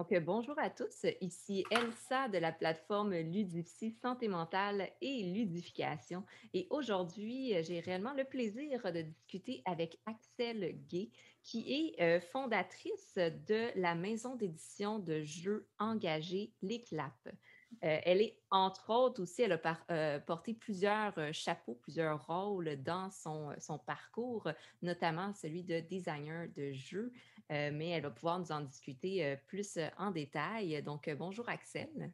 Donc, euh, bonjour à tous. Ici Elsa de la plateforme Ludipsy Santé mentale et ludification. Et aujourd'hui, euh, j'ai réellement le plaisir de discuter avec Axel Gay, qui est euh, fondatrice de la maison d'édition de jeux engagés Les. Elle est, entre autres, aussi, elle a porté plusieurs chapeaux, plusieurs rôles dans son, son parcours, notamment celui de designer de jeux. Euh, mais elle va pouvoir nous en discuter euh, plus euh, en détail. Donc, bonjour Axel.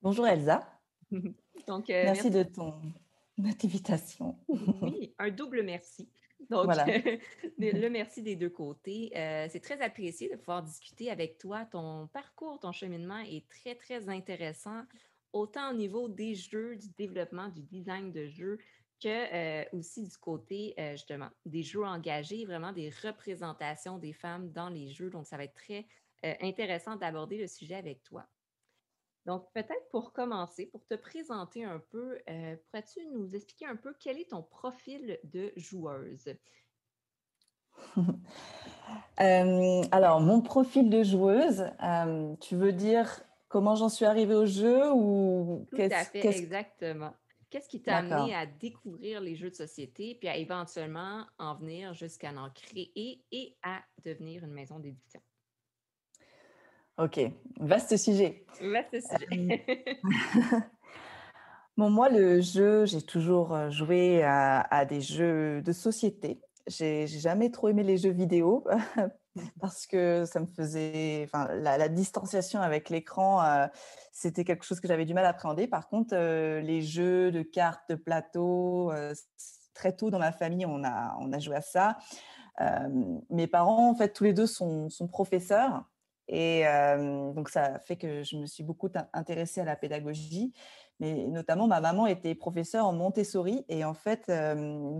Bonjour Elsa. Donc, merci, de ton invitation. oui, un double merci. Donc, voilà. le merci des deux côtés. c'est très apprécié de pouvoir discuter avec toi. Ton parcours, ton cheminement est très, très intéressant, autant au niveau des jeux, du développement, du design de jeux, que euh, aussi du côté, euh, justement, des jeux engagés, vraiment des représentations des femmes dans les jeux. Donc, ça va être très euh, intéressant d'aborder le sujet avec toi. Donc, peut-être pour commencer, pour te présenter un peu, pourrais-tu nous expliquer un peu quel est ton profil de joueuse? alors, mon profil de joueuse, tu veux dire comment j'en suis arrivée au jeu ou Tout à fait, exactement. Qu'est-ce qui t'a amené à découvrir les jeux de société, puis à éventuellement en venir jusqu'à en créer et à devenir une maison d'édition? OK, vaste sujet. Vaste sujet. bon, moi, le jeu, j'ai toujours euh, joué à, des jeux de société. J'ai jamais trop aimé les jeux vidéo parce que ça me faisait, enfin, la, distanciation avec l'écran, euh, c'était quelque chose que j'avais du mal à appréhender. Par contre, euh, les jeux de cartes, de plateau, euh, très tôt dans ma famille, on a, on a joué à ça. mes parents, en fait, tous les deux sont, sont professeurs. Et donc, ça fait que je me suis beaucoup intéressée à la pédagogie. Mais notamment, ma maman était professeure en Montessori. Et en fait,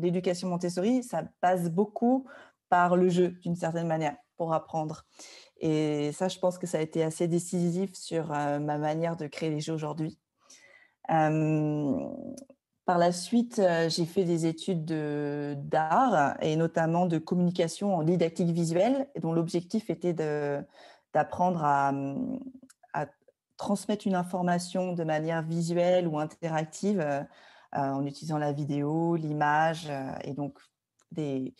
l'éducation Montessori, ça passe beaucoup par le jeu, d'une certaine manière pour apprendre. Et ça, je pense que ça a été assez décisif sur ma manière de créer les jeux aujourd'hui. par la suite, j'ai fait des études d'art et notamment de communication en didactique visuelle, dont l'objectif était d'apprendre à, à, transmettre une information de manière visuelle ou interactive euh, en utilisant la vidéo, l'image et donc des,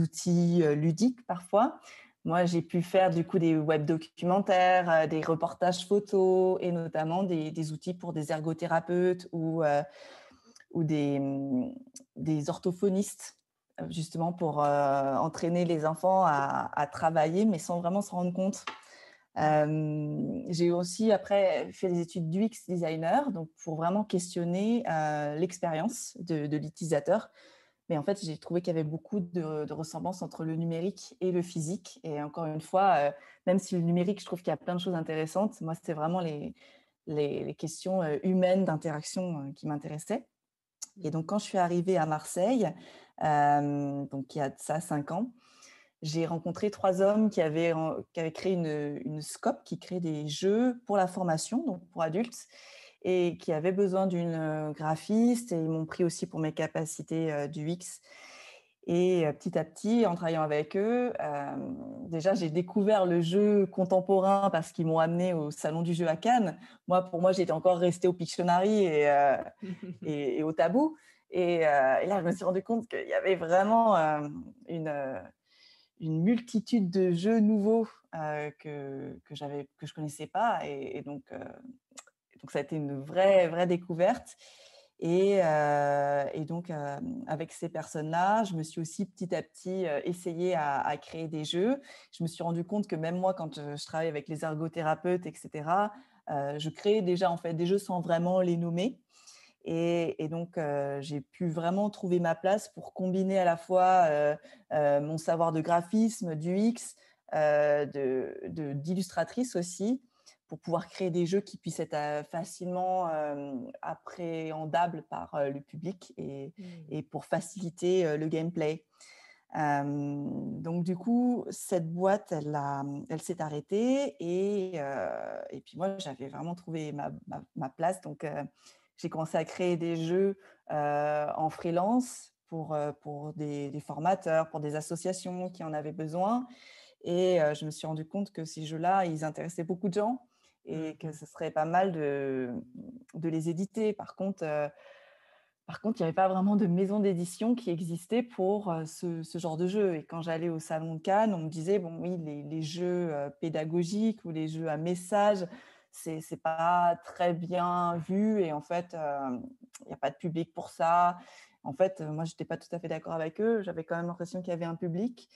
outils ludiques parfois. Moi, j'ai pu faire du coup des web documentaires, euh, des reportages photos et notamment des, outils pour des ergothérapeutes ou, euh, mm, des, orthophonistes, euh, justement pour entraîner les enfants à, travailler, mais sans vraiment se rendre compte. J'ai aussi après fait des études d'UX designer, donc pour vraiment questionner l'expérience de, l'utilisateur mais en fait, j'ai trouvé qu'il y avait beaucoup de, ressemblances entre le numérique et le physique. Et encore une fois, même si le numérique, je trouve qu'il y a plein de choses intéressantes, moi, c'était vraiment les, les, questions humaines d'interaction qui m'intéressaient. Et donc, quand je suis arrivée à Marseille, donc il y a ça cinq ans, j'ai rencontré trois hommes qui avaient, qui avaient créé une, une SCOP qui crée des jeux pour la formation, donc pour adultes et qui avaient besoin d'une euh, graphiste et ils m'ont pris aussi pour mes capacités euh, du X. Et euh, petit à petit, en travaillant avec eux, déjà j'ai découvert le jeu contemporain parce qu'ils m'ont amené au salon du jeu à Cannes. Moi, pour moi, j'étais encore restée au Pictionary et, et, au tabou. Et, là, je me suis rendu compte qu'il y avait vraiment une, une multitude de jeux nouveaux que, que, que je connaissais pas. Et, et donc, donc ça a été une vraie, vraie découverte. Et, euh, donc, avec ces personnes-là, je me suis aussi petit à petit essayé à, créer des jeux. Je me suis rendu compte que même moi, quand je, travaille avec les ergothérapeutes, etc., je crée déjà en fait des jeux sans vraiment les nommer. Et, donc, j'ai pu vraiment trouver ma place pour combiner à la fois mon savoir de graphisme, du X, d'illustratrice de, aussi, pour pouvoir créer des jeux qui puissent être euh, facilement euh, appréhendables par euh, le public et, mmh. et pour faciliter le gameplay. donc du coup, cette boîte, elle, elle s'est arrêtée et, et puis moi, j'avais vraiment trouvé ma, ma, place. Donc j'ai commencé à créer des jeux en freelance pour, pour des, formateurs, pour des associations qui en avaient besoin. Et je me suis rendu compte que ces jeux-là, ils intéressaient beaucoup de gens et que mmh ce serait pas mal de, de les éditer. Par contre, par contre, il n'y avait pas vraiment de maison d'édition qui existait pour ce, ce, genre de jeu. Et quand j'allais au Salon de Cannes, on me disait, bon oui, les, les jeux pédagogiques ou les jeux à message, c'est n'est pas très bien vu et en fait, il n'y a pas de public pour ça. En fait, moi, je n'étais pas tout à fait d'accord avec eux. J'avais quand même l'impression qu'il y avait un public.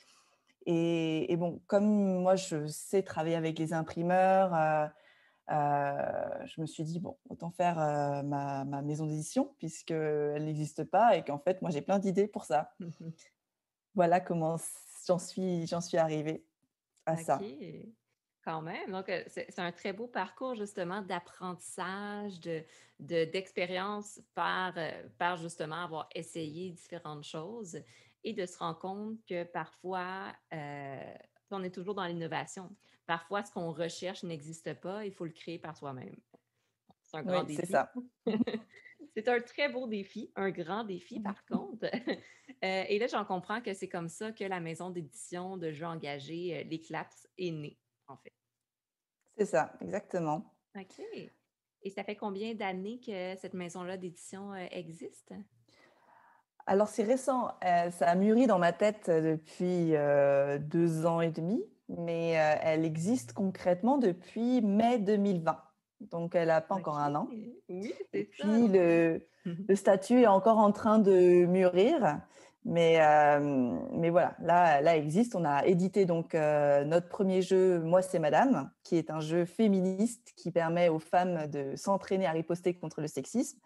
Et, bon, comme moi, je sais travailler avec les imprimeurs, euh, euh, je me suis dit, bon, autant faire euh, ma, maison d'édition, puisqu'elle n'existe pas et qu'en fait, moi, j'ai plein d'idées pour ça. voilà comment j'en suis, j'en suis arrivée à ça. Quand même. Donc, c'est un très beau parcours justement d'apprentissage, de, d'expérience par, par justement avoir essayé différentes choses et de se rendre compte que parfois, on est toujours dans l'innovation. Parfois, ce qu'on recherche n'existe pas, il faut le créer par soi-même. C'est un grand oui, défi. C'est ça. c'est un très beau défi, un grand défi par contre. et là, j'en comprends que c'est comme ça que la maison d'édition de jeux engagés, l'Éclapse, est née en fait. C'est ça, exactement. OK. Et ça fait combien d'années que cette maison-là d'édition euh, existe? Alors, c'est récent. Euh, ça a mûri dans ma tête depuis euh, deux ans et demi, mais elle existe concrètement depuis mai 2020. Donc, elle n'a pas encore un an. Oui, et puis, le, le, statut est encore en train de mûrir. Mais, mais voilà, là, là existe. On a édité donc notre premier jeu, Moi c'est Madame, qui est un jeu féministe qui permet aux femmes de s'entraîner à riposter contre le sexisme.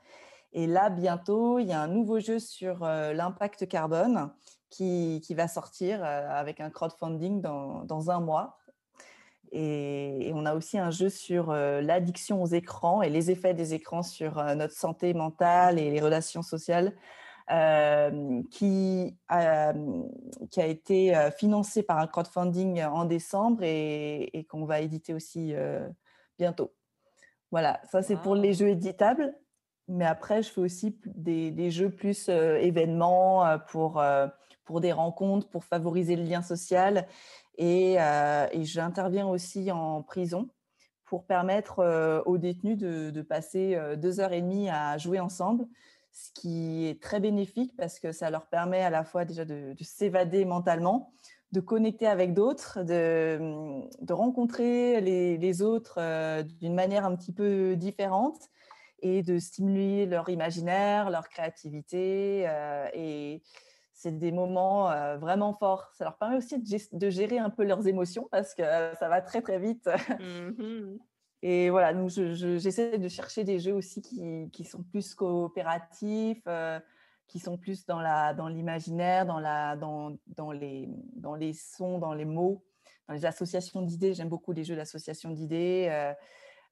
Et là, bientôt, il y a un nouveau jeu sur l'impact carbone qui, qui, va sortir avec un crowdfunding dans, dans un mois. Et, on a aussi un jeu sur l'addiction aux écrans et les effets des écrans sur notre santé mentale et les relations sociales euh, qui, a, qui a été euh, financé par un crowdfunding en décembre et, qu'on va éditer aussi euh, bientôt. Voilà, ça c'est pour les jeux éditables. Mais après, je fais aussi des, des jeux plus événements pour, pour des rencontres, pour favoriser le lien social. Et, et j'interviens aussi en prison pour permettre aux détenus de, de, passer deux heures et demie à jouer ensemble ce qui est très bénéfique parce que ça leur permet à la fois déjà de, s'évader mentalement, de connecter avec d'autres, de, de, rencontrer les, les autres euh, d'une manière un petit peu différente et de stimuler leur imaginaire, leur créativité. Euh, et c'est des moments euh, vraiment forts. Ça leur permet aussi de, gérer un peu leurs émotions parce que ça va très très vite. Mmh et voilà, donc j'essaie de chercher des jeux aussi qui, qui sont plus coopératifs, euh, qui sont plus dans l'imaginaire, dans, dans, dans, dans, les, dans les sons, dans les mots, dans les associations d'idées. J'aime beaucoup les jeux d'association d'idées. Euh,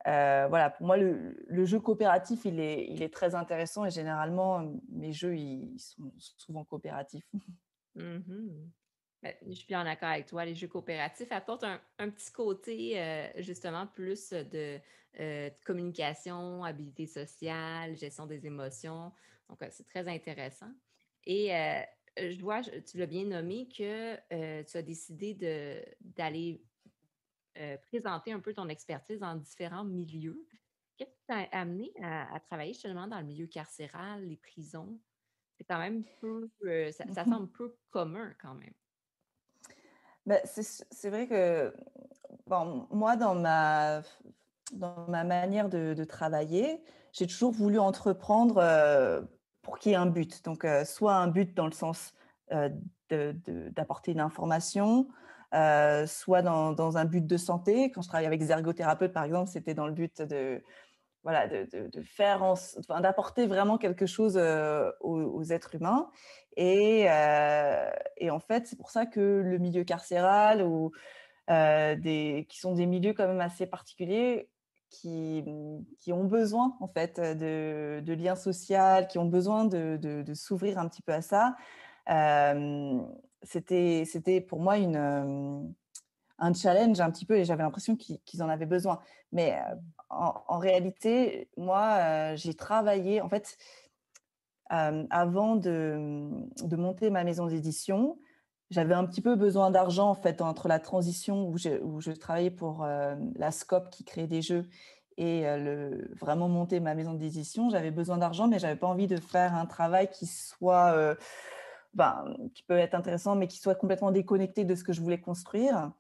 euh, voilà, pour moi, le, jeu coopératif, il est, il est très intéressant et généralement, mes jeux, ils, sont souvent coopératifs. Mmh ben, je suis bien d'accord avec toi. Les jeux coopératifs apportent un, petit côté, euh, justement, plus euh, de, communication, habilité sociale, gestion des émotions. Donc, euh, c'est très intéressant. Et je vois, tu l'as bien nommé, que tu as décidé d'aller présenter un peu ton expertise dans différents milieux. Qu'est-ce qui t'a amené à, travailler justement dans le milieu carcéral, les prisons? C'est quand même peu, ça, ça semble peu commun quand même. Bah, c'est vrai que moi, dans ma, manière de, travailler, j'ai toujours voulu entreprendre euh, pour qu'il y ait un but. Donc, euh, soit un but dans le sens euh, d'apporter une information, soit dans, dans, un but de santé. Quand je travaille avec des ergothérapeutes, par exemple, c'était dans le but de, voilà, de, de, faire, d'apporter vraiment quelque chose aux, êtres humains. Et, et en fait, c'est pour ça que le milieu carcéral ou des, qui sont des milieux quand même assez particuliers, qui, qui ont besoin en fait de, de liens sociaux, qui ont besoin de, de s'ouvrir un petit peu à ça. c'était, c'était pour moi une, un challenge un petit peu et j'avais l'impression qu'ils, en avaient besoin. Mais en, réalité, moi, j'ai travaillé, en fait, avant de, monter ma maison d'édition, j'avais un petit peu besoin d'argent en fait entre la transition où je, travaillais pour la Scope qui crée des jeux et vraiment monter ma maison d'édition. J'avais besoin d'argent, mais j'avais pas envie de faire un travail qui soit, ben, qui peut être intéressant, mais qui soit complètement déconnecté de ce que je voulais construire.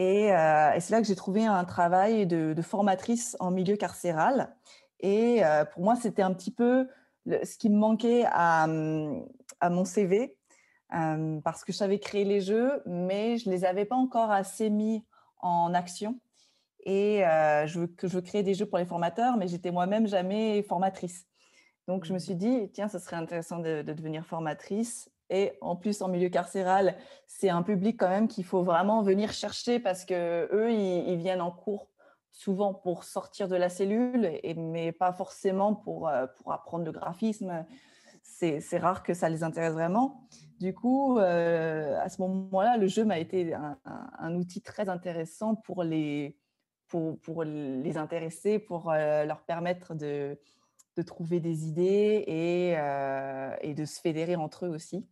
Et, et c'est là que j'ai trouvé un travail de, formatrice en milieu carcéral. Et pour moi, c'était un petit peu ce qui me manquait à, mon CV parce que je savais créer les jeux, mais je ne les avais pas encore assez mis en action. Et je, je créais des jeux pour les formateurs, mais j'étais moi-même jamais formatrice. Donc, je me suis dit, tiens, ce serait intéressant de, devenir formatrice. Et en plus, en milieu carcéral, c'est un public quand même qu'il faut vraiment venir chercher parce que eux, ils, viennent en cours souvent pour sortir de la cellule, mais pas forcément pour, pour apprendre le graphisme. C'est rare que ça les intéresse vraiment. Du coup, euh, à ce moment-là, le jeu m'a été un, outil très intéressant pour les, pour, pour les intéresser, pour euh, leur permettre de, de, trouver des idées et, euh, et, de se fédérer entre eux aussi.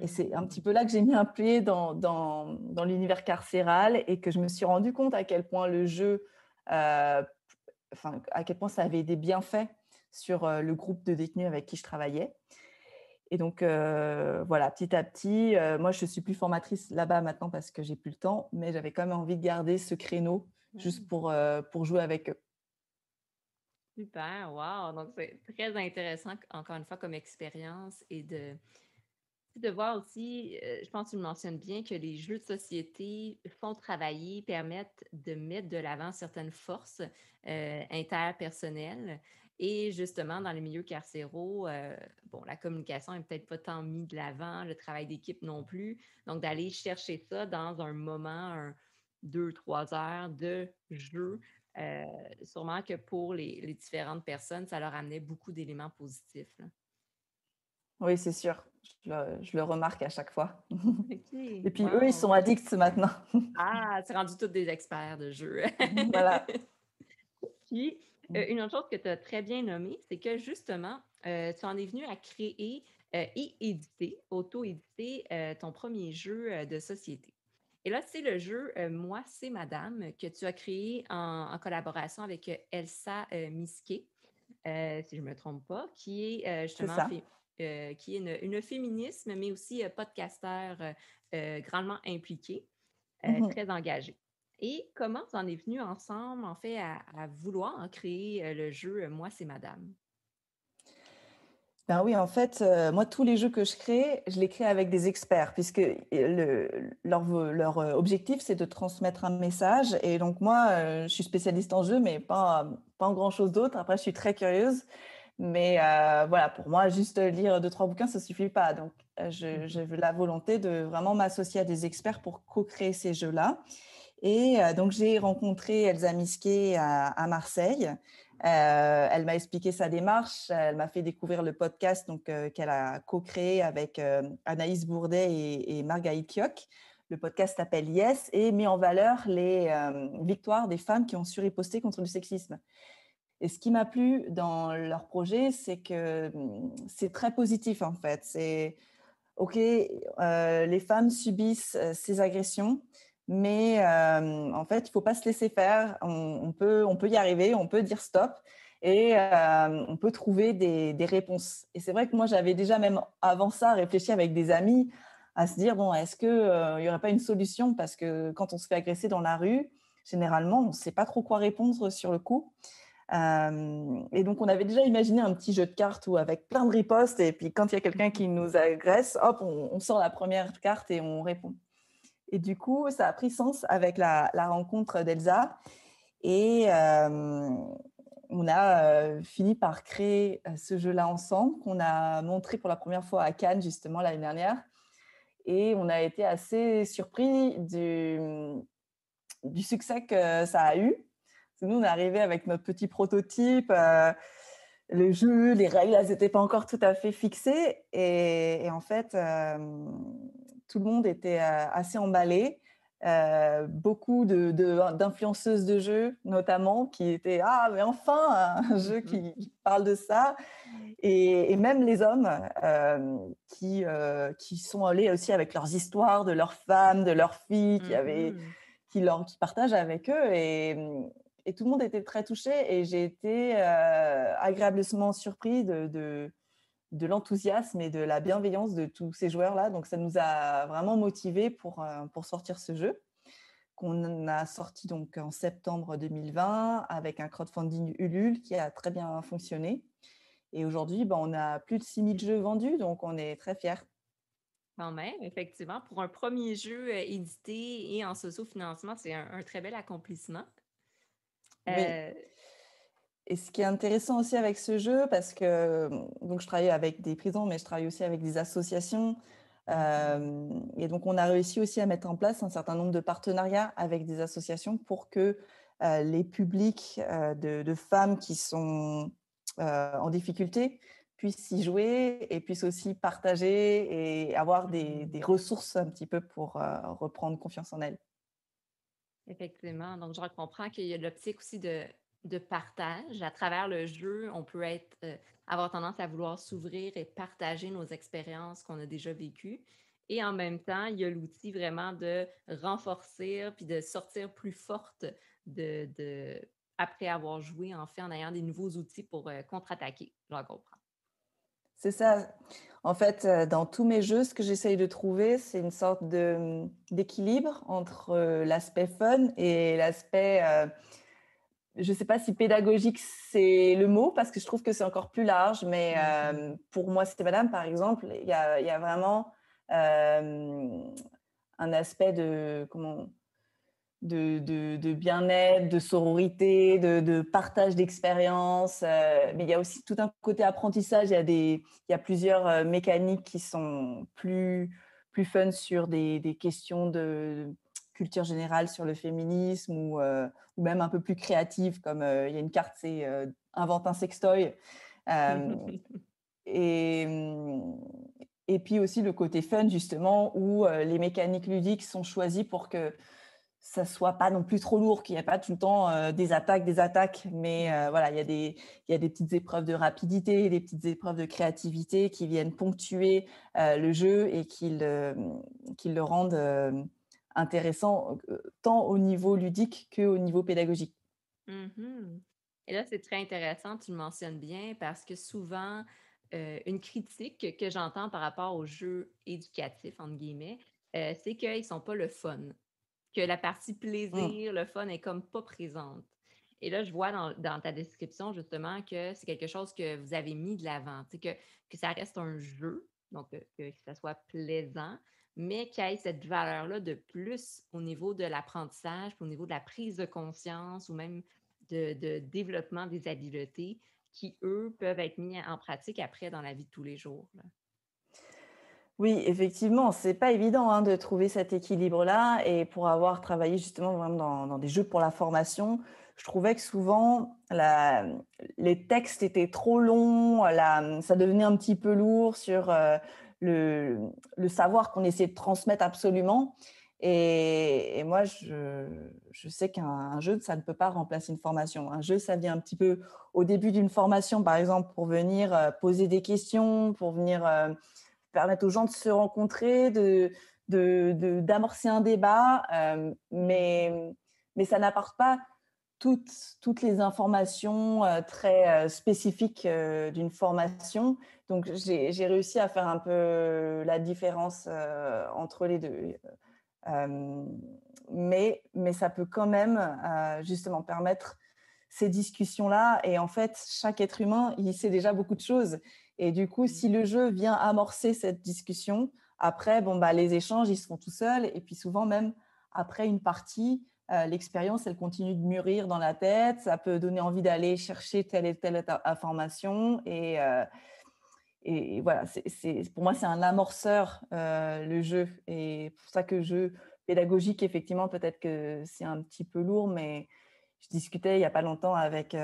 Et c'est un petit peu là que j'ai mis un pied dans, dans, dans l'univers carcéral et que je me suis rendu compte à quel point le jeu, enfin, à quel point ça avait des bienfaits sur le groupe de détenus avec qui je travaillais. Et donc, voilà, petit à petit, moi, je suis plus formatrice là-bas maintenant parce que j'ai plus le temps, mais j'avais quand même envie de garder ce créneau juste mmh. pour, pour jouer avec eux. Super, wow! Donc, c'est très intéressant, encore une fois, comme expérience et de, de voir aussi, je pense que tu le mentionnes bien, que les jeux de société font travailler, permettent de mettre de l'avant certaines forces interpersonnelles et justement, dans les milieux carcéraux, euh, bon, la communication n'est peut-être pas tant mise de l'avant, le travail d'équipe non plus. Donc, d'aller chercher ça dans un moment, deux, trois heures de jeu, euh, sûrement que pour les, différentes personnes, ça leur amenait beaucoup d'éléments positifs. Oui, c'est sûr. Je le, remarque à chaque fois. Et puis, eux, ils sont addicts maintenant. ah, c'est rendu tous des experts de jeu. voilà. Puis, Mmh. une autre chose que tu as très bien nommé, c'est que justement, tu en es venu à créer et éditer, auto-éditer ton premier jeu de société. Et là, c'est le jeu Moi, c'est Madame que tu as créé en, collaboration avec Elsa Misquet, si je ne me trompe pas, qui est justement qui est une, féminisme, mais aussi podcasteur grandement impliqué, mmh très engagé. Et comment vous en est venu ensemble, en fait, à, vouloir créer le jeu Moi, c'est Madame? Ben oui, en fait, moi, tous les jeux que je crée, je les crée avec des experts, puisque le, leur, leur, objectif, c'est de transmettre un message. Et donc, moi, je suis spécialiste en jeu, mais pas, pas en grand-chose d'autre. Après, je suis très curieuse. Mais voilà, pour moi, juste lire deux, trois bouquins, ça ne suffit pas. Donc, mmh j'ai la volonté de vraiment m'associer à des experts pour co-créer ces jeux-là. Et donc, j'ai rencontré Elsa Misquet à, Marseille. Elle m'a expliqué sa démarche. Elle m'a fait découvrir le podcast donc qu'elle a co-créé avec Anaïs Bourdet et, et Margaït. Le podcast s'appelle Yes et met en valeur les victoires des femmes qui ont su riposter contre le sexisme. Et ce qui m'a plu dans leur projet, c'est que mmh, c'est très positif en fait. C'est OK, les femmes subissent ces agressions, mais en fait, il ne faut pas se laisser faire. On, peut, on peut y arriver, on peut dire stop et on peut trouver des, des réponses. Et c'est vrai que moi, j'avais déjà même avant ça réfléchi avec des amis à se dire, bon, est-ce qu'il n'y aurait pas une solution? Parce que quand on se fait agresser dans la rue, généralement, on ne sait pas trop quoi répondre sur le coup. et donc, on avait déjà imaginé un petit jeu de cartes où avec plein de ripostes, et puis quand il y a quelqu'un qui nous agresse, hop, on, sort la première carte et on répond. Et du coup, ça a pris sens avec la, rencontre d'Elsa. Et euh, on a euh, fini par créer euh, ce jeu-là ensemble, qu'on a montré pour la première fois à Cannes, justement, l'année dernière. Et on a été assez surpris du, succès que ça a eu. nous, on est arrivé avec notre petit prototype. le jeu, les règles, elles n'étaient pas encore tout à fait fixées. Et, en fait, tout le monde était assez emballé. euh, beaucoup d'influenceuses de, de, jeux, notamment, qui étaient Ah, mais enfin, un jeu qui, parle de ça. Et, même les hommes euh, qui, euh, qui sont allés aussi avec leurs histoires de leurs femmes, de leurs filles, qui, avaient, qui, leur, qui partagent avec eux. Et, et, tout le monde était très touché. Et j'ai été agréablement surpris de, de de l'enthousiasme et de la bienveillance de tous ces joueurs-là. Donc, ça nous a vraiment motivés pour, euh, pour sortir ce jeu qu'on a sorti donc en septembre 2020 avec un crowdfunding Ulule qui a très bien fonctionné. Et aujourd'hui, ben, on a plus de 6000 jeux vendus, donc on est très fiers. Quand même, effectivement, pour un premier jeu euh, édité et en socio-financement, c'est un, très bel accomplissement. Euh, et ce qui est intéressant aussi avec ce jeu, parce que donc je travaille avec des prisons, mais je travaille aussi avec des associations. Euh, et donc, on a réussi aussi à mettre en place un certain nombre de partenariats avec des associations pour que euh, les publics euh, de, femmes qui sont en difficulté puissent y jouer et puissent aussi partager et avoir des, des ressources un petit peu pour reprendre confiance en elles. Effectivement. Donc, je comprends qu'il y a l'optique aussi de de partage. À travers le jeu, on peut être, euh, avoir tendance à vouloir s'ouvrir et partager nos expériences qu'on a déjà vécues. Et en même temps, il y a l'outil vraiment de renforcer puis de sortir plus forte de, après avoir joué, en fait, en ayant des nouveaux outils pour euh, contre-attaquer. Je comprends. C'est ça. En fait, euh, dans tous mes jeux, ce que j'essaye de trouver, c'est une sorte d'équilibre entre l'aspect fun et l'aspect je ne sais pas si pédagogique c'est le mot parce que je trouve que c'est encore plus large, mais euh, pour moi, c'était madame, par exemple, il y a, vraiment euh, un aspect de, comment, de, bien-être, de sororité, de, partage d'expérience, euh, mais il y a aussi tout un côté apprentissage. Il y a, des, il y a plusieurs mécaniques qui sont plus, plus fun sur des, des questions de culture générale sur le féminisme ou, euh, ou même un peu plus créative, comme euh, il y a une carte, c'est euh, invente un sextoy. et, mm, et puis aussi le côté fun, justement, où les mécaniques ludiques sont choisies pour que ça soit pas non plus trop lourd, qu'il n'y ait pas tout le temps des attaques, des attaques, mais voilà, il y, a des, y a des petites épreuves de rapidité, des petites épreuves de créativité qui viennent ponctuer le jeu et qui le, qui le rendent intéressant euh, tant au niveau ludique qu'au niveau pédagogique. Mmh Et là, c'est très intéressant, tu le mentionnes bien, parce que souvent, euh, une critique que j'entends par rapport aux jeux éducatifs, entre guillemets, euh, c'est qu'ils ne sont pas le fun, que la partie mmh. plaisir, le fun est comme pas présente. Et là, je vois dans, ta description justement que c'est quelque chose que vous avez mis de l'avant, que, que ça reste un jeu, donc que, que ça soit plaisant, mais qu'il y ait cette valeur-là de plus au niveau de l'apprentissage, au niveau de la prise de conscience ou même de, développement des habiletés qui, eux, peuvent être mis en pratique après dans la vie de tous les jours. Oui, effectivement, c'est pas évident hein, de trouver cet équilibre-là. Et pour avoir travaillé justement dans, des jeux pour la formation, je trouvais que souvent les textes étaient trop longs, ça devenait un petit peu lourd sur euh, le, savoir qu'on essaie de transmettre absolument. Et, moi, je, sais qu'un jeu, ça ne peut pas remplacer une formation. Un jeu, ça vient un petit peu au début d'une formation, par exemple, pour venir euh, poser des questions, pour venir euh, permettre aux gens de se rencontrer, d'amorcer un débat, euh, mais, mais ça n'apporte pas toutes, toutes les informations très spécifiques d'une formation. Donc, j'ai réussi à faire un peu la différence entre les deux. mais, mais ça peut quand même justement permettre ces discussions-là. Et en fait, chaque être humain, il sait déjà beaucoup de choses. Et du coup, si le jeu vient amorcer cette discussion, après, bon, bah, les échanges, ils se font tout seuls. Et puis souvent, même après une partie, euh, l'expérience, elle continue de mûrir dans la tête. Ça peut donner envie d'aller chercher telle et telle information. Et, euh, et voilà, c'est, pour moi, c'est un amorceur, euh, le jeu. Et pour ça que jeu pédagogique, effectivement, peut-être que c'est un petit peu lourd, mais je discutais il n'y a pas longtemps avec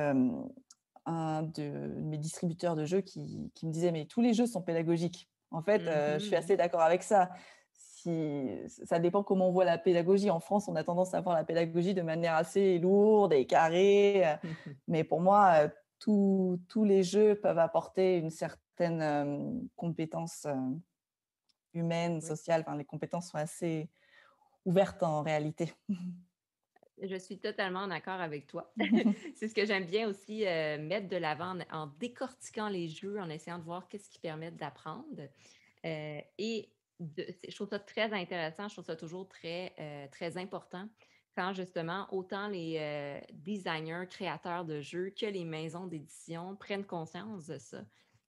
un de mes distributeurs de jeux qui, qui, me disait, mais tous les jeux sont pédagogiques. En fait, je suis mmh assez d'accord avec ça si ça dépend comment on voit la pédagogie. En France, on a tendance à voir la pédagogie de manière assez lourde et carrée. Mais pour moi, tous les jeux peuvent apporter une certaine compétence humaine, sociale. Enfin, les compétences sont assez ouvertes en réalité. Je suis totalement d'accord avec toi. c'est ce que j'aime bien aussi mettre de l'avant en, décortiquant les jeux, en essayant de voir qu'est-ce qui permet d'apprendre. et je trouve ça très intéressant, je trouve ça toujours très, très important quand justement autant les designers, créateurs de jeux que les maisons d'édition prennent conscience de ça.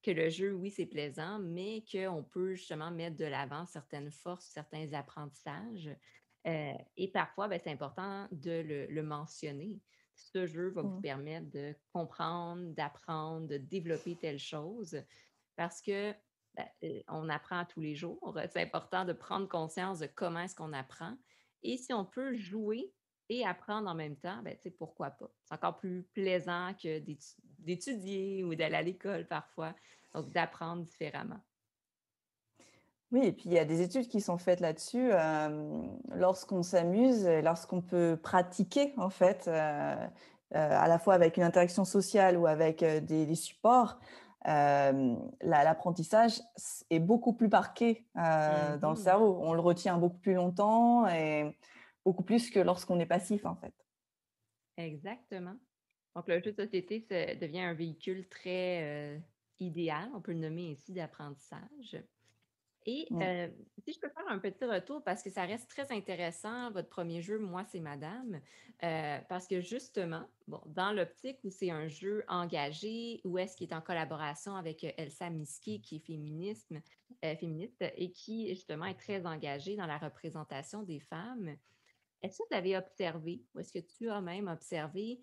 Que le jeu, oui, c'est plaisant, mais qu'on peut justement mettre de l'avant certaines forces, certains apprentissages. et parfois, ben, c'est important de le, mentionner. Ce jeu va vous permettre de comprendre, d'apprendre, de développer telle chose. Parce que ben, on apprend tous les jours. C'est important de prendre conscience de comment est-ce qu'on apprend. Et si on peut jouer et apprendre en même temps, ben, pourquoi pas? C'est encore plus plaisant que d'étudier ou d'aller à l'école parfois. Donc, d'apprendre différemment. Oui, et puis il y a des études qui sont faites là-dessus. lorsqu'on s'amuse, lorsqu'on peut pratiquer, en fait, à la fois avec une interaction sociale ou avec des supports, l'apprentissage est beaucoup plus marqué dans le mmh cerveau. On le retient beaucoup plus longtemps et beaucoup plus que lorsqu'on est passif, en fait. Exactement. Donc, le jeu de société devient un véhicule très idéal, on peut le nommer ainsi, d'apprentissage. Et euh, si je peux faire un petit retour, parce que ça reste très intéressant, votre premier jeu, Moi, c'est Madame, euh, parce que justement, bon, dans l'optique où c'est un jeu engagé, où est-ce qu'il est en collaboration avec euh, Elsa Miski, qui est féministe et qui, justement, est très engagée dans la représentation des femmes, est-ce que vous avez observé, ou est-ce que tu as même observé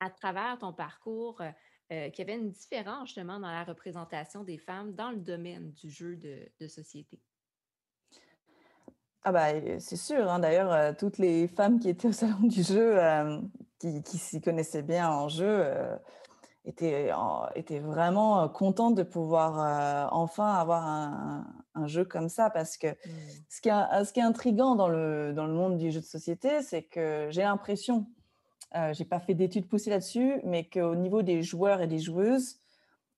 à travers ton parcours, euh, qu'il y avait une différence justement dans la représentation des femmes dans le domaine du jeu de, société? Ah bah, c'est sûr. Hein. D'ailleurs, euh, toutes les femmes qui étaient au salon du jeu, euh, qui, s'y connaissaient bien en jeu, étaient, étaient, vraiment contentes de pouvoir enfin avoir un, jeu comme ça. Parce que mmh. ce, qui est, ce qui est intriguant dans le, dans le monde du jeu de société, c'est que j'ai l'impression euh, j'ai pas fait d'études poussées là-dessus, mais qu'au niveau des joueurs et des joueuses,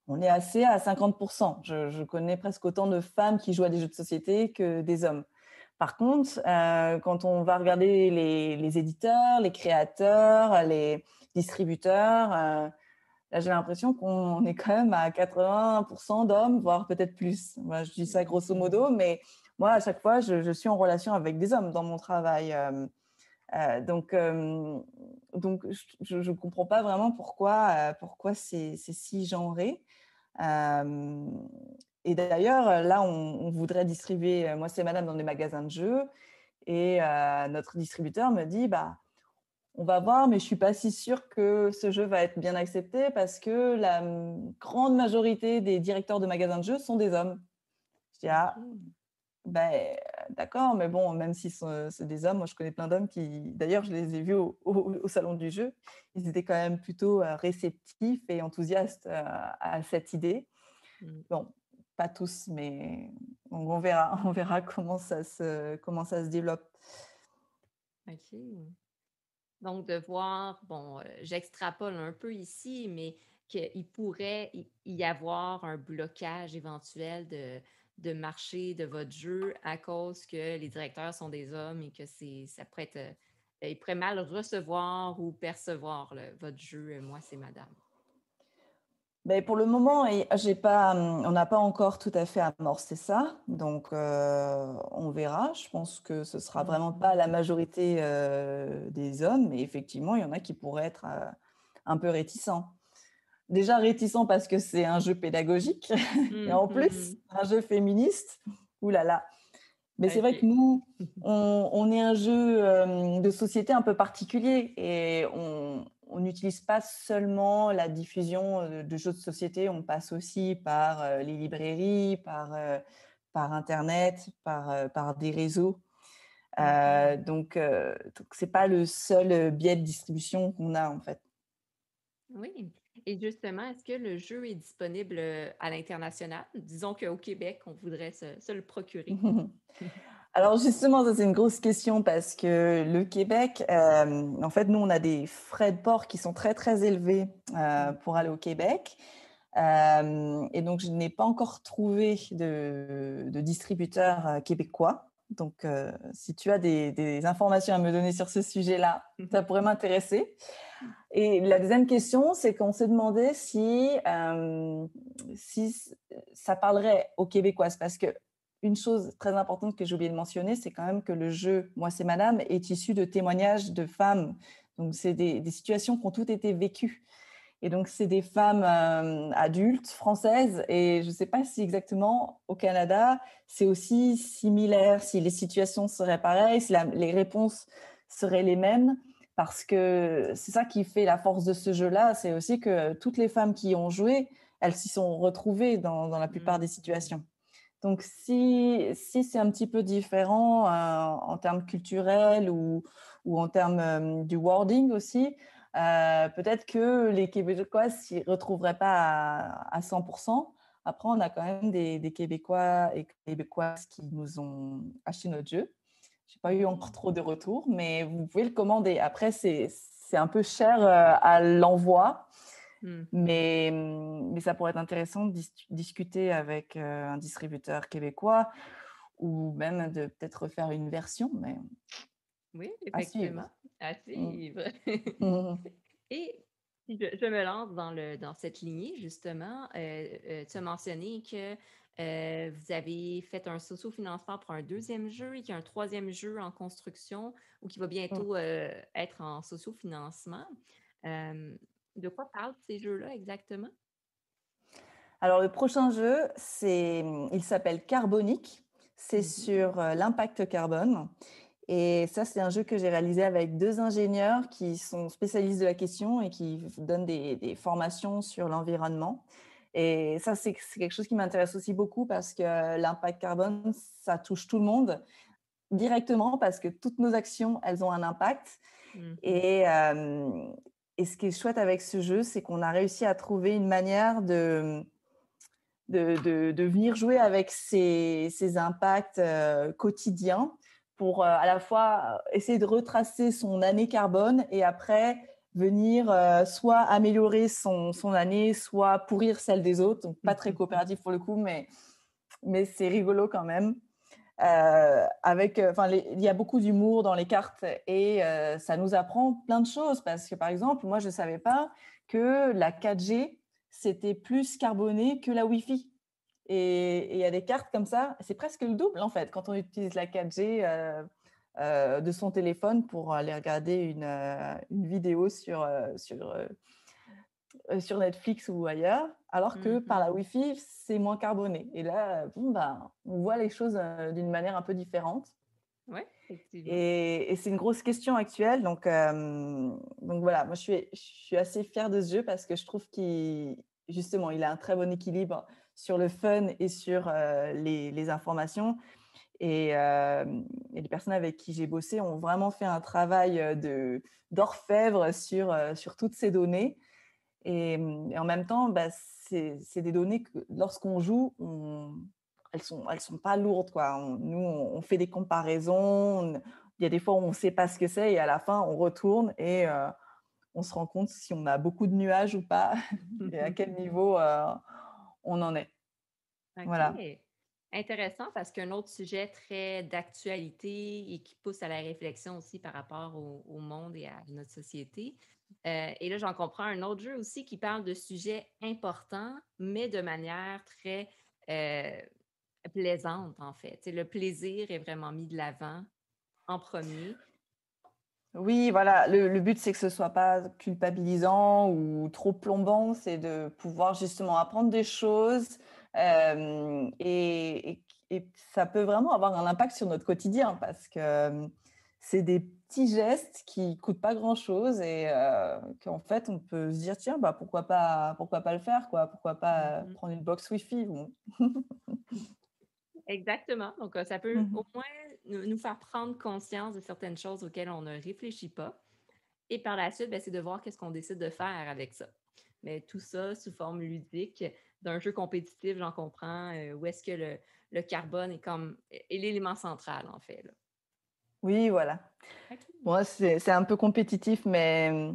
on est assez à 50%. Je, connais presque autant de femmes qui jouent à des jeux de société que des hommes. Par contre, euh, quand on va regarder les, éditeurs, les créateurs, les distributeurs, euh, là j'ai l'impression qu'on est quand même à 80% d'hommes, voire peut-être plus. Moi, je dis ça grosso modo, mais moi, à chaque fois, je, suis en relation avec des hommes dans mon travail. Euh, euh, donc, donc je ne comprends pas vraiment pourquoi, pourquoi c'est si genré. et d'ailleurs, là, on, voudrait distribuer Moi, c'est Madame dans des magasins de jeux. Et notre distributeur me dit, bah, on va voir, mais je suis pas si sûre que ce jeu va être bien accepté parce que la grande majorité des directeurs de magasins de jeux sont des hommes. Je dis, ah, ben, d'accord, mais bon, même si c'est des hommes, moi je connais plein d'hommes qui, d'ailleurs, je les ai vus au, salon du jeu, ils étaient quand même plutôt euh, réceptifs et enthousiastes euh, à cette idée. Mmh. Bon, pas tous, mais on verra, on verra comment ça se, comment ça se développe. OK. Donc, de voir, bon, euh, j'extrapole un peu ici, mais qu'il pourrait y avoir un blocage éventuel de, de marché de votre jeu à cause que les directeurs sont des hommes et que c'est ça pourrait être euh, ils pourraient mal recevoir ou percevoir votre jeu euh, moi c'est madame. Ben pour le moment, j'ai pas, hum, on n'a pas encore tout à fait amorcé ça, donc euh, on verra. Je pense que ce sera vraiment mmh. pas la majorité des hommes, mais effectivement, il y en a qui pourraient être un peu réticents déjà réticent parce que c'est un jeu pédagogique, et en mmh, plus, mmh, un jeu féministe. Ouh là là. Mais c'est vrai que nous, on, est un jeu euh, de société un peu particulier et on n'utilise pas seulement la diffusion euh, de jeux de société, on passe aussi par euh, les librairies, par, par Internet, par, par des réseaux. donc, donc ce n'est pas le seul biais de distribution qu'on a en fait. Oui, et justement, est-ce que le jeu est disponible à l'international? Disons qu'au Québec, on voudrait se, le procurer. Alors justement, ça c'est une grosse question parce que le Québec, euh, en fait, nous on a des frais de port qui sont très très élevés euh, pour aller au Québec. Euh, et donc je n'ai pas encore trouvé de, distributeur québécois. Donc si tu as des, informations à me donner sur ce sujet-là, ça pourrait m'intéresser. Et la deuxième question, c'est qu'on s'est demandé si, si ça parlerait aux Québécoises parce que une chose très importante que j'ai oublié de mentionner, c'est quand même que le jeu Moi c'est Madame est issu de témoignages de femmes. Donc c'est des, situations qui ont toutes été vécues. Et donc c'est des femmes euh, adultes françaises. Et je ne sais pas si exactement au Canada c'est aussi similaire, si les situations seraient pareilles, si les réponses seraient les mêmes. Parce que c'est ça qui fait la force de ce jeu-là, c'est aussi que toutes les femmes qui ont joué, elles s'y sont retrouvées dans, dans la plupart des situations. Donc, si, si c'est un petit peu différent euh, en termes culturels ou, ou en termes euh, du wording aussi, euh, peut-être que les Québécois s'y retrouveraient pas à, à, 100%. Après, on a quand même des, des, Québécois et Québécoises qui nous ont acheté notre jeu. Je n'ai pas eu encore trop de retours, mais vous pouvez le commander. Après, c'est un peu cher à l'envoi. Mmh. Mais, mais, ça pourrait être intéressant de discuter avec euh, un distributeur québécois ou même de peut-être refaire une version. Mais oui, effectivement. À suivre. Mmh. Et je, je, me lance dans, le, dans cette lignée, justement. Euh, euh, tu as mentionné que vous avez fait un socio-financement pour un deuxième jeu et qu'il y a un troisième jeu en construction ou qui va mmh. bientôt être en socio-financement. De quoi parlent ces jeux-là exactement? Alors, le prochain jeu, c'est, il s'appelle Carbonique. C'est mmh sur euh, l'impact carbone. Et ça, c'est un jeu que j'ai réalisé avec deux ingénieurs qui sont spécialistes de la question et qui donnent des, formations sur l'environnement. Et ça, c'est quelque chose qui m'intéresse aussi beaucoup parce que l'impact carbone, ça touche tout le monde directement parce que toutes nos actions, elles ont un impact. Mmh et, euh, et ce qui est chouette avec ce jeu, c'est qu'on a réussi à trouver une manière de, de, de, venir jouer avec ces, ces impacts euh, quotidiens pour euh, à la fois essayer de retracer son année carbone et après venir euh, soit améliorer son, son, année, soit pourrir celle des autres. Donc, pas très mmh coopératif pour le coup, mais, mais c'est rigolo quand même. Euh, avec, euh, enfin, il y a beaucoup d'humour dans les cartes et euh, ça nous apprend plein de choses parce que par exemple, moi je savais pas que la 4G c'était plus carboné que la Wi-Fi. Et il y a des cartes comme ça, c'est presque le double en fait quand on utilise la 4G de son téléphone pour aller regarder une, une vidéo sur, sur sur Netflix ou ailleurs, alors que par la mmh Wi-Fi, c'est moins carboné. Et là, bon, ben, on voit les choses euh, d'une manière un peu différente. Oui, Et, et c'est une grosse question actuelle. Donc, donc voilà, moi, je suis, je suis assez fière de ce jeu parce que je trouve qu'il, justement, il a un très bon équilibre sur le fun et sur euh, les, les, informations. Et, et, les personnes avec qui j'ai bossé ont vraiment fait un travail de, d'orfèvre sur, sur toutes ces données. Mmh, et, en même temps, bah, c'est des données que lorsqu'on joue, elles ne sont, elles sont pas lourdes. Quoi. nous, on, fait des comparaisons. il y a des fois où on ne sait pas ce que c'est et à la fin, on retourne et euh, on se rend compte si on a beaucoup de nuages ou pas et à quel niveau euh, on en est. Voilà. Intéressant parce qu'un autre sujet très d'actualité et qui pousse à la réflexion aussi par rapport au monde et à notre société, euh, et là, j'en comprends un autre jeu aussi qui parle de sujets importants, mais de manière très euh, plaisante, en fait. le plaisir est vraiment mis de l'avant en premier. Oui, voilà. Le, but, c'est que ce soit pas culpabilisant ou trop plombant. C'est de pouvoir justement apprendre des choses euh, et, ça peut vraiment avoir un impact sur notre quotidien parce que c'est des petits gestes qui coûtent pas grand chose et euh, qu'en fait on peut se dire tiens bah pourquoi pas pourquoi pas le faire quoi pourquoi pas mmh prendre une box wifi Exactement. Donc ça peut mmh au moins nous, faire prendre conscience de certaines choses auxquelles on ne réfléchit pas. Et par la suite, ben, c'est de voir qu'est-ce qu'on décide de faire avec ça. Mais tout ça sous forme ludique d'un jeu compétitif, j'en comprends. Où est-ce que le, le carbone est comme est l'élément central, en fait. Oui, voilà. Moi, c'est un peu compétitif, mais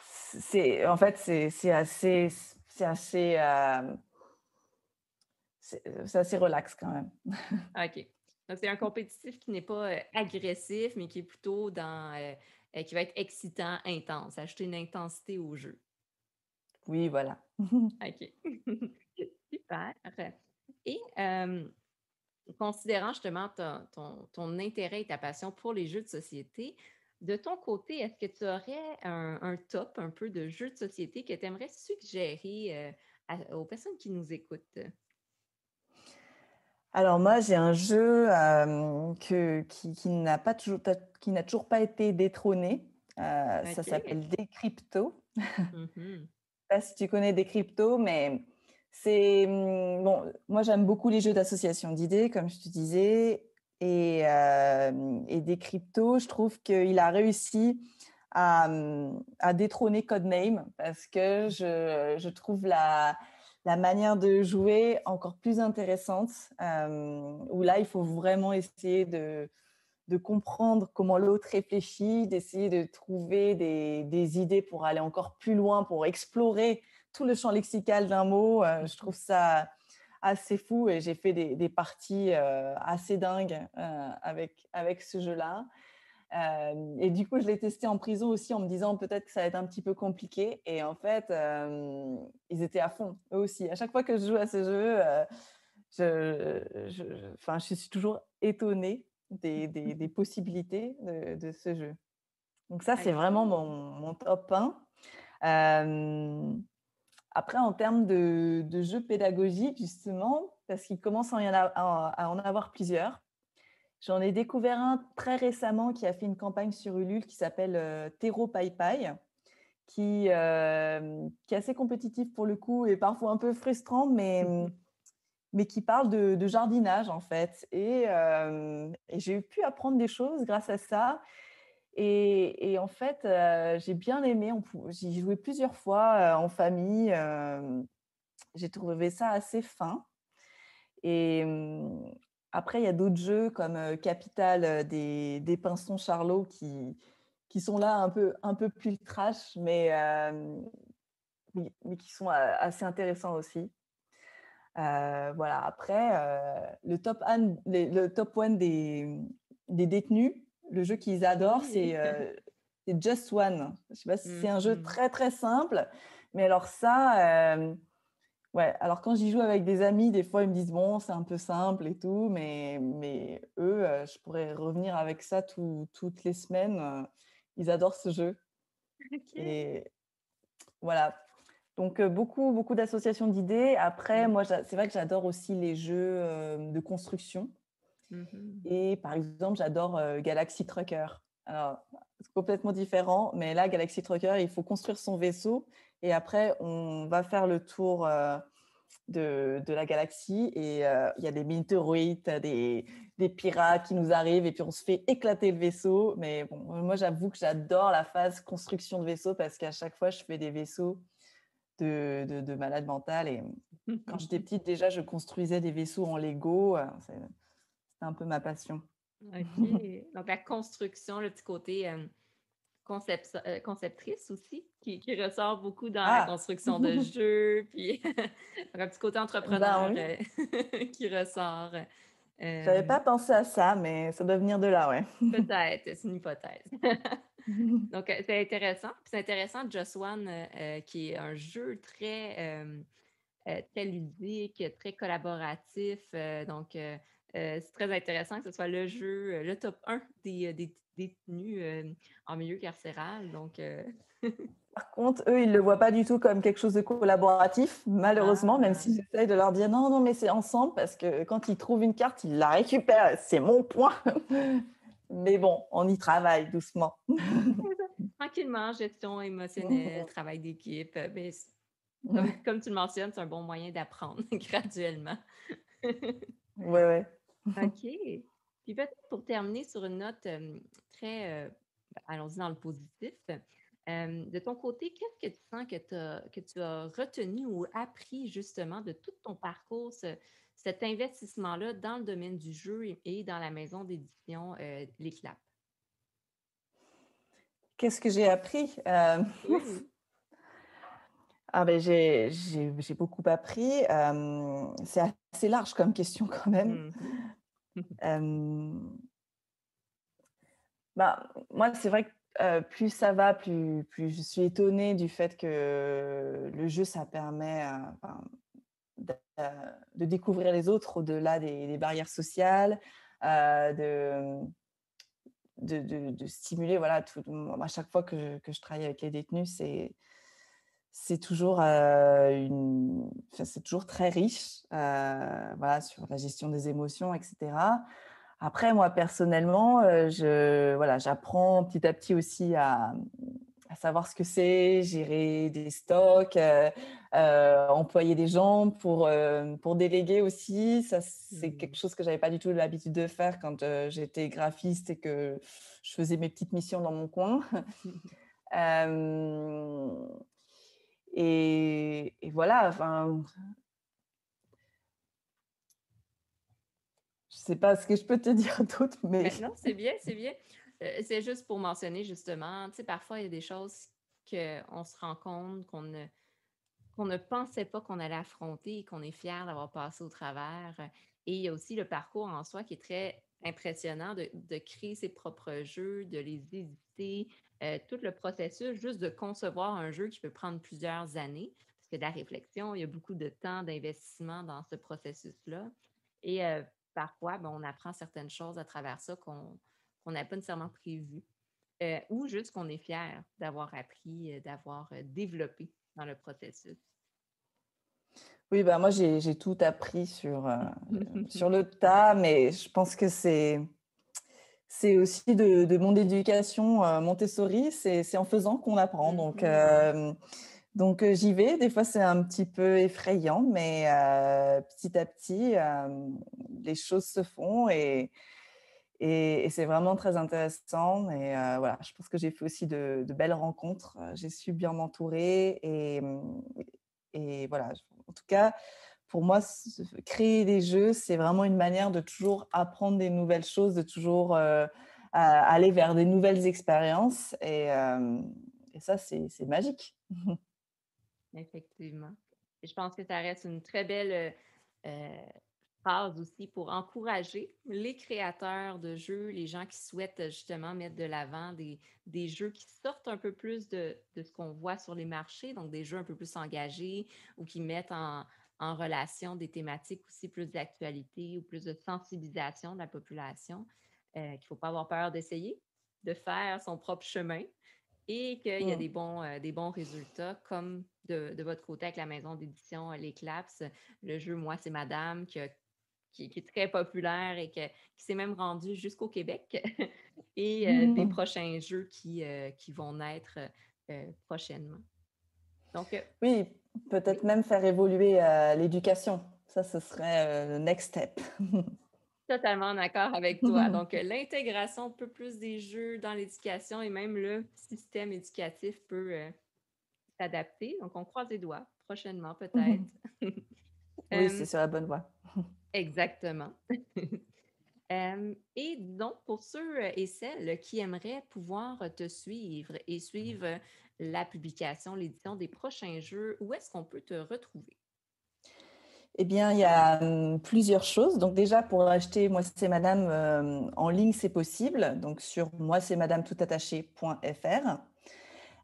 c'est en fait, c'est assez, c'est assez, euh, c'est assez relax quand même. OK. Donc, c'est un compétitif qui n'est pas euh, agressif, mais qui est plutôt dans, euh, qui va être excitant, intense, ajouter une intensité au jeu. Oui, voilà. OK. Super. Et considérant justement ton, ton, intérêt et ta passion pour les jeux de société, de ton côté, est-ce que tu aurais un, top un peu de jeux de société que tu aimerais suggérer euh, aux personnes qui nous écoutent? Alors moi, j'ai un jeu que, qui, n'a pas toujours, qui n'a toujours pas été détrôné. Euh, ça s'appelle Decrypto. Mmh Je ne sais pas si tu connais Decrypto, mais c'est mmh, bon. Moi, j'aime beaucoup les jeux d'association d'idées, comme je te disais, et, euh, des cryptos. Je trouve qu'il a réussi à, mmh, à, détrôner Codename parce que je, trouve la, manière de jouer encore plus intéressante. Euh, où là, il faut vraiment essayer de, comprendre comment l'autre réfléchit, d'essayer de trouver des, idées pour aller encore plus loin, pour explorer tout le champ lexical d'un mot. Euh, je trouve ça assez fou et j'ai fait des, parties euh, assez dingues euh, avec, avec ce jeu-là. et du coup, je l'ai testé en prison aussi en me disant peut-être que ça va être un petit peu compliqué. Et en fait, ils étaient à fond, eux aussi. À chaque fois que je joue à ce jeu, je, je, je, suis toujours étonnée des, des, possibilités de, de, ce jeu. Donc ça, c'est vraiment mon, mon top 1. Après, en termes de, jeux pédagogiques, justement, parce qu'il commence à, en avoir plusieurs, j'en ai découvert un très récemment qui a fait une campagne sur Ulule qui s'appelle euh, Tero Pai Pai, qui, euh, qui est assez compétitif pour le coup et parfois un peu frustrant, mais, mais qui parle de, jardinage en fait. Euh, et j'ai pu apprendre des choses grâce à ça. Et, en fait, euh, j'ai bien aimé. J'y joué plusieurs fois euh, en famille. Euh, j'ai trouvé ça assez fin. Et hum, après, il y a d'autres jeux comme Capital des, des Pinsons Charlot qui, qui sont là un peu, un peu plus trash, mais, mais qui sont assez intéressants aussi. voilà. Après, le top one, le top one des, des détenus, le jeu qu'ils adorent, euh, c'est Just One. Je sais pas si c'est un jeu mmh. très très simple, mais alors ça, euh, ouais. Alors quand j'y joue avec des amis, des fois ils me disent bon, c'est un peu simple et tout, mais mais eux, euh, je pourrais revenir avec ça toutes les semaines. ils adorent ce jeu. Et voilà. Donc beaucoup beaucoup d'associations d'idées. Après, moi, c'est vrai que j'adore aussi les jeux de construction. Mmh Et par exemple, j'adore Galaxy Trucker. Alors, c'est complètement différent, mais là, Galaxy Trucker, il faut construire son vaisseau et après, on va faire le tour de, de, la galaxie et il y a des météorites, des, des, pirates qui nous arrivent et puis on se fait éclater le vaisseau. Mais bon, moi, j'avoue que j'adore la phase construction de vaisseau parce qu'à chaque fois, je fais des vaisseaux de, de, de malade mental et quand j'étais petite, déjà, je construisais des vaisseaux en Lego un peu ma passion. OK. Donc, la construction, le petit côté euh, concept, euh, conceptrice aussi, qui, ressort beaucoup dans la ah! construction de jeux, puis un petit côté entrepreneur ben euh, qui ressort. Je n'avais pas pensé à ça, mais ça doit venir de là, ouais. Peut-être, c'est une hypothèse. Donc, c'est intéressant. C'est intéressant, Just One, qui est un jeu très, très ludique, très collaboratif. donc, euh, c'est très intéressant que ce soit le jeu, euh, le top 1 des, euh, détenus en milieu carcéral. Donc, Par contre, eux, ils ne le voient pas du tout comme quelque chose de collaboratif, malheureusement, même ah. essayent de leur dire non, non, mais c'est ensemble, parce que quand ils trouvent une carte, ils la récupèrent. C'est mon point. mais bon, on y travaille doucement. Tranquillement, gestion émotionnelle, travail d'équipe. Mais comme, comme, tu le mentionnes, c'est un bon moyen d'apprendre graduellement. Oui, oui. OK. Puis peut-être pour terminer sur une note très, allons-y dans le positif, de ton côté, qu'est-ce que tu sens que, que tu as retenu ou appris justement de tout ton parcours, cet investissement-là dans le domaine du jeu et, dans la maison d'édition euh, Les Claps? Qu'est-ce que j'ai appris? Euh, ah ben j'ai, beaucoup appris. Euh, c'est assez large comme question quand même. Mmh. bah, moi, c'est vrai que plus ça va, plus, plus je suis étonnée du fait que le jeu, ça permet, de, découvrir les autres au-delà des, barrières sociales, euh, de, de, stimuler, voilà, tout, à chaque fois que je, que je travaille avec les détenus, c'est c'est toujours, euh, une, c'est toujours très riche euh, voilà, sur la gestion des émotions, etc. Après, moi, personnellement, je, voilà, j'apprends petit à petit aussi à, savoir ce que c'est, gérer des stocks, employer des gens pour, pour déléguer aussi. Ça, c'est mmh. quelque chose que j'avais pas du tout l'habitude de faire quand j'étais graphiste et que je faisais mes petites missions dans mon coin. et, voilà, enfin. Je sais pas ce que je peux te dire d'autre, mais. non, c'est bien, c'est bien. Euh, c'est juste pour mentionner justement, tu sais, parfois il y a des choses qu'on se rend compte qu'on ne, qu'on ne pensait pas qu'on allait affronter et qu'on est fier d'avoir passé au travers. Et il y a aussi le parcours en soi qui est très impressionnant de, créer ses propres jeux, de les éditer, euh, tout le processus juste de concevoir un jeu qui peut prendre plusieurs années, parce que de la réflexion, il y a beaucoup de temps d'investissement dans ce processus-là. Et euh, parfois, ben, on apprend certaines choses à travers ça qu'on n'avait pas nécessairement prévu, euh, ou juste qu'on est fier d'avoir appris, d'avoir développé dans le processus. Oui, ben moi j'ai tout appris sur, sur le tas, mais je pense que c'est c'est aussi de, de, mon éducation Montessori, c'est en faisant qu'on apprend. Donc, mmh. donc j'y vais. Des fois, c'est un petit peu effrayant, mais petit à petit, les choses se font et, et, c'est vraiment très intéressant. Et euh, voilà, je pense que j'ai fait aussi de, belles rencontres. Euh, j'ai su bien m'entourer. Et, mmh, et, voilà, en tout cas, pour moi, créer des jeux, c'est vraiment une manière de toujours apprendre des nouvelles choses, de toujours euh, aller vers des nouvelles expériences. Et, et ça, c'est magique. Effectivement. Je pense que ça reste une très belle aussi pour encourager les créateurs de jeux, les gens qui souhaitent justement mettre de l'avant des, des, jeux qui sortent un peu plus de, de ce qu'on voit sur les marchés, donc des jeux un peu plus engagés ou qui mettent en, en relation des thématiques aussi plus d'actualité ou plus de sensibilisation de la population, euh, qu'il ne faut pas avoir peur d'essayer, de faire son propre chemin et qu'il y a mmh. des bons, euh, des bons résultats, comme de, de, votre côté avec la maison d'édition Les Claps, le jeu Moi, c'est Madame, qui a qui, est très populaire et qui s'est même rendu jusqu'au Québec, et euh, des mmh. prochains jeux qui, euh, qui vont naître euh, prochainement. Donc, oui, peut-être même faire évoluer l'éducation. Ça, ce serait le next step. Totalement d'accord avec toi. Donc, l'intégration un peu plus des jeux dans l'éducation et même le système éducatif peut s'adapter. Donc, on croise les doigts prochainement, peut-être. oui, c'est sur la bonne voie. Exactement. et donc, pour ceux et celles qui aimeraient pouvoir te suivre et suivre la publication, l'édition des prochains jeux, où est-ce qu'on peut te retrouver? Eh bien, il y a plusieurs choses. Donc déjà, pour acheter Moi c'est Madame en ligne, c'est possible. Donc sur moi c'est Madame toutattaché.fr.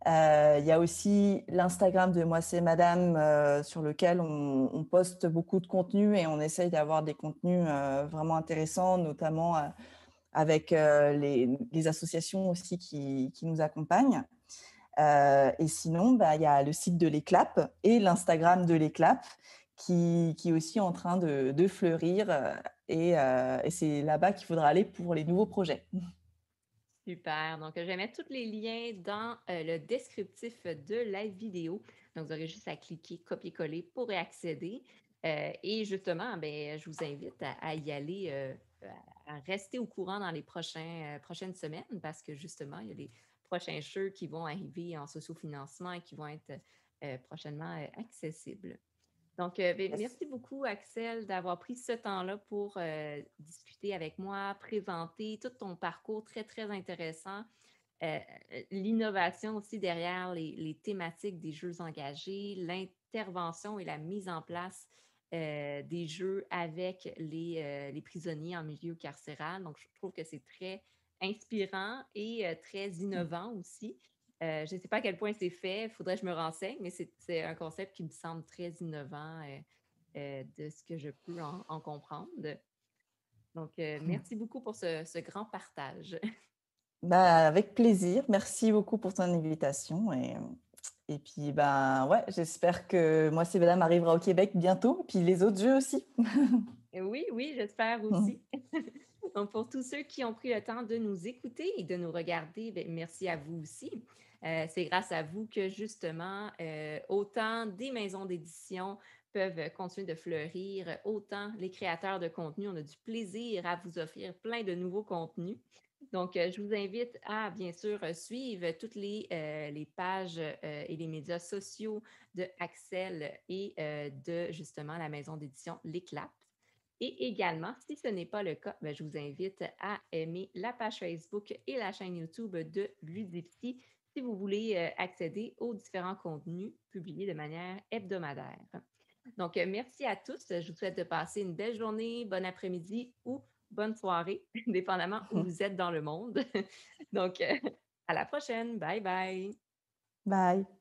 Euh, il y a aussi l'Instagram de Moi c'est Madame euh, sur lequel on, poste beaucoup de contenu et on essaye d'avoir des contenus euh, vraiment intéressants, notamment avec les, associations aussi qui, nous accompagnent. Et sinon, bah, il y a le site de l'Éclap et l'Instagram de l'Éclap qui, qui, est aussi en train de, fleurir et c'est là-bas qu'il faudra aller pour les nouveaux projets. Super. Donc, je vais mettre tous les liens dans euh, le descriptif de la vidéo. Donc, vous aurez juste à cliquer copier-coller pour y accéder. Euh, et justement, ben, je vous invite à, y aller, euh, à rester au courant dans les prochains, prochaines semaines parce que justement, il y a des prochains jeux qui vont arriver en sociofinancement et qui vont être prochainement accessibles. Donc, ben, merci beaucoup, Axel, d'avoir pris ce temps-là pour discuter avec moi, présenter tout ton parcours très, très intéressant. L'innovation aussi derrière les, thématiques des jeux engagés, l'intervention et la mise en place des jeux avec les, les, prisonniers en milieu carcéral. Donc, je trouve que c'est très inspirant et très mmh. innovant aussi. Euh, je ne sais pas à quel point c'est fait, il faudrait que je me renseigne, mais c'est un concept qui me semble très innovant euh, euh, de ce que je peux en, comprendre. Donc, mmh. merci beaucoup pour ce, grand partage. Bah, avec plaisir. Merci beaucoup pour ton invitation. Et, et puis, ben, ouais, j'espère que moi, Madame arrivera au Québec bientôt, puis les autres jeux aussi. oui, oui, j'espère aussi. Pour tous ceux qui ont pris le temps de nous écouter et de nous regarder, ben, merci à vous aussi. Euh, c'est grâce à vous que justement, euh, autant des maisons d'édition peuvent continuer de fleurir, autant les créateurs de contenu, on a du plaisir à vous offrir plein de nouveaux contenus. Donc, euh, je vous invite à, bien sûr, suivre toutes les, les pages et les médias sociaux de Axel et de, justement, la maison d'édition L'Éclat. Et également, si ce n'est pas le cas, ben, je vous invite à aimer la page Facebook et la chaîne YouTube de Ludipsy si vous voulez euh, accéder aux différents contenus publiés de manière hebdomadaire. Donc, euh, merci à tous. Je vous souhaite de passer une belle journée, bon après-midi ou bonne soirée, dépendamment où vous êtes dans le monde. Donc, euh, à la prochaine. Bye bye. Bye.